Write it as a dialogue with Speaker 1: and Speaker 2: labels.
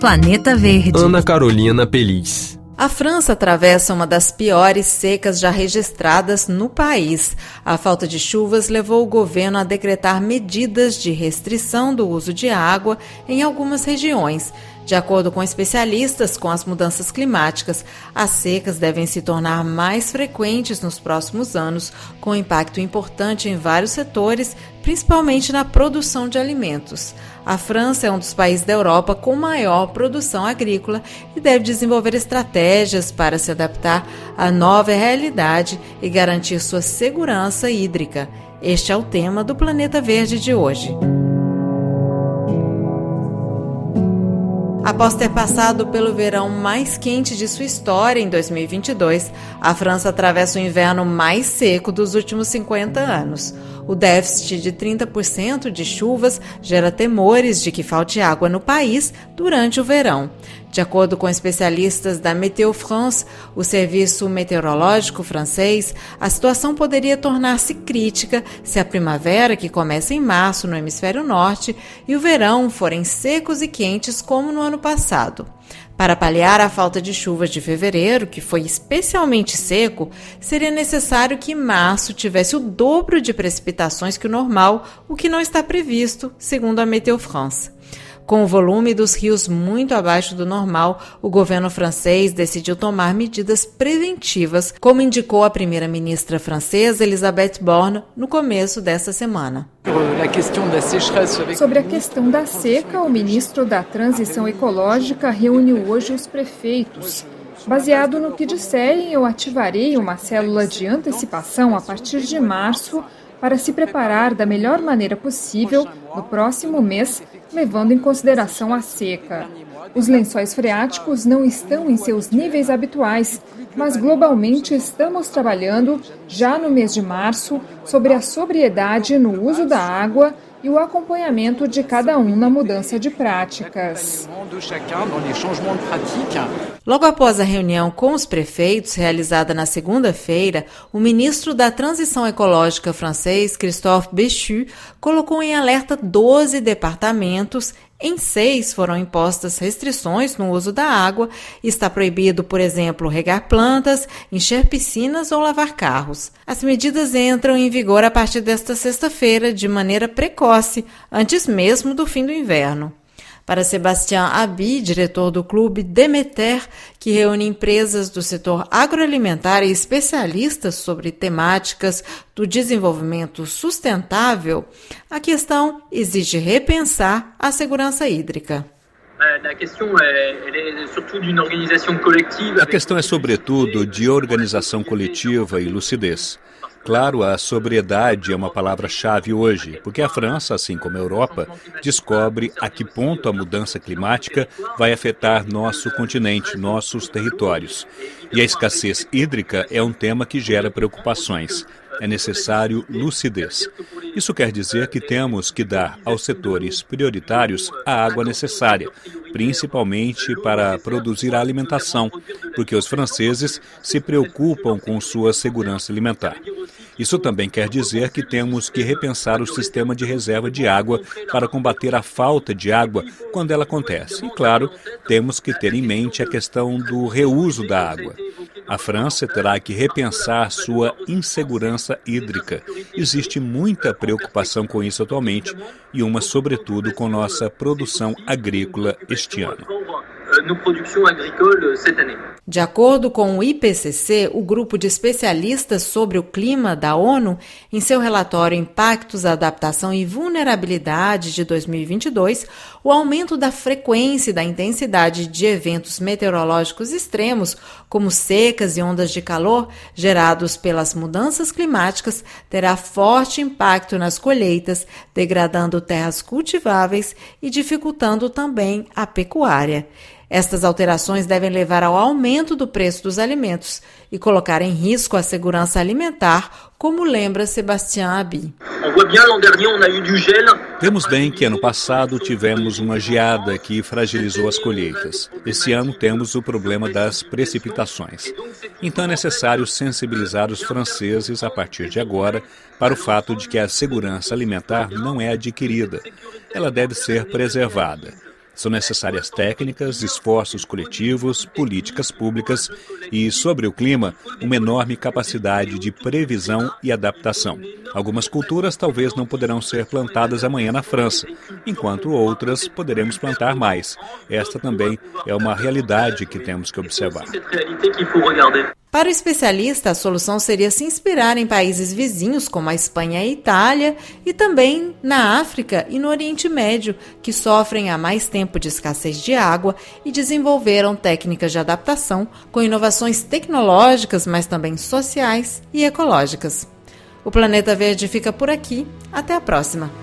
Speaker 1: Planeta Verde.
Speaker 2: Ana Carolina Pelis.
Speaker 3: A França atravessa uma das piores secas já registradas no país. A falta de chuvas levou o governo a decretar medidas de restrição do uso de água em algumas regiões. De acordo com especialistas, com as mudanças climáticas, as secas devem se tornar mais frequentes nos próximos anos, com impacto importante em vários setores, principalmente na produção de alimentos. A França é um dos países da Europa com maior produção agrícola e deve desenvolver estratégias para se adaptar à nova realidade e garantir sua segurança hídrica. Este é o tema do Planeta Verde de hoje. Após ter passado pelo verão mais quente de sua história em 2022, a França atravessa o inverno mais seco dos últimos 50 anos. O déficit de 30% de chuvas gera temores de que falte água no país durante o verão. De acordo com especialistas da Météo France, o serviço meteorológico francês, a situação poderia tornar-se crítica se a primavera, que começa em março no hemisfério norte, e o verão forem secos e quentes como no ano passado. Para paliar a falta de chuvas de fevereiro, que foi especialmente seco, seria necessário que março tivesse o dobro de precipitações que o normal, o que não está previsto, segundo a Météo France. Com o volume dos rios muito abaixo do normal, o governo francês decidiu tomar medidas preventivas, como indicou a primeira-ministra francesa Elisabeth Borne no começo desta semana.
Speaker 4: Sobre a questão da seca, o ministro da Transição Ecológica reuniu hoje os prefeitos. Baseado no que disserem, eu ativarei uma célula de antecipação a partir de março para se preparar da melhor maneira possível no próximo mês, levando em consideração a seca. Os lençóis freáticos não estão em seus níveis habituais, mas globalmente estamos trabalhando, já no mês de março, sobre a sobriedade no uso da água e o acompanhamento de cada um na mudança de práticas.
Speaker 3: Logo após a reunião com os prefeitos, realizada na segunda-feira, o ministro da Transição Ecológica francês, Christophe Béchu, colocou em alerta 12 departamentos em seis foram impostas restrições no uso da água está proibido, por exemplo, regar plantas, encher piscinas ou lavar carros. As medidas entram em vigor a partir desta sexta-feira de maneira precoce, antes mesmo do fim do inverno. Para Sebastião Abi, diretor do clube Demeter, que reúne empresas do setor agroalimentar e especialistas sobre temáticas do desenvolvimento sustentável, a questão exige repensar a segurança hídrica.
Speaker 5: A questão é, sobretudo, de organização coletiva e lucidez. Claro, a sobriedade é uma palavra-chave hoje, porque a França, assim como a Europa, descobre a que ponto a mudança climática vai afetar nosso continente, nossos territórios. E a escassez hídrica é um tema que gera preocupações. É necessário lucidez. Isso quer dizer que temos que dar aos setores prioritários a água necessária, principalmente para produzir a alimentação, porque os franceses se preocupam com sua segurança alimentar. Isso também quer dizer que temos que repensar o sistema de reserva de água para combater a falta de água quando ela acontece. E, claro, temos que ter em mente a questão do reuso da água. A França terá que repensar sua insegurança hídrica. Existe muita preocupação com isso atualmente e uma, sobretudo, com nossa produção agrícola este ano.
Speaker 3: De acordo com o IPCC, o grupo de especialistas sobre o clima da ONU, em seu relatório Impactos, Adaptação e Vulnerabilidade de 2022, o aumento da frequência e da intensidade de eventos meteorológicos extremos, como secas e ondas de calor gerados pelas mudanças climáticas, terá forte impacto nas colheitas, degradando terras cultiváveis e dificultando também a pecuária. Estas alterações devem levar ao aumento do preço dos alimentos e colocar em risco a segurança alimentar, como lembra Sebastião Abi.
Speaker 5: Vemos bem que ano passado tivemos uma geada que fragilizou as colheitas. Esse ano temos o problema das precipitações. Então é necessário sensibilizar os franceses a partir de agora para o fato de que a segurança alimentar não é adquirida. Ela deve ser preservada. São necessárias técnicas, esforços coletivos, políticas públicas e, sobre o clima, uma enorme capacidade de previsão e adaptação. Algumas culturas talvez não poderão ser plantadas amanhã na França, enquanto outras poderemos plantar mais. Esta também é uma realidade que temos que observar.
Speaker 3: Para o especialista, a solução seria se inspirar em países vizinhos como a Espanha e a Itália e também na África e no Oriente Médio, que sofrem há mais tempo de escassez de água e desenvolveram técnicas de adaptação com inovações tecnológicas, mas também sociais e ecológicas. O Planeta Verde fica por aqui. Até a próxima!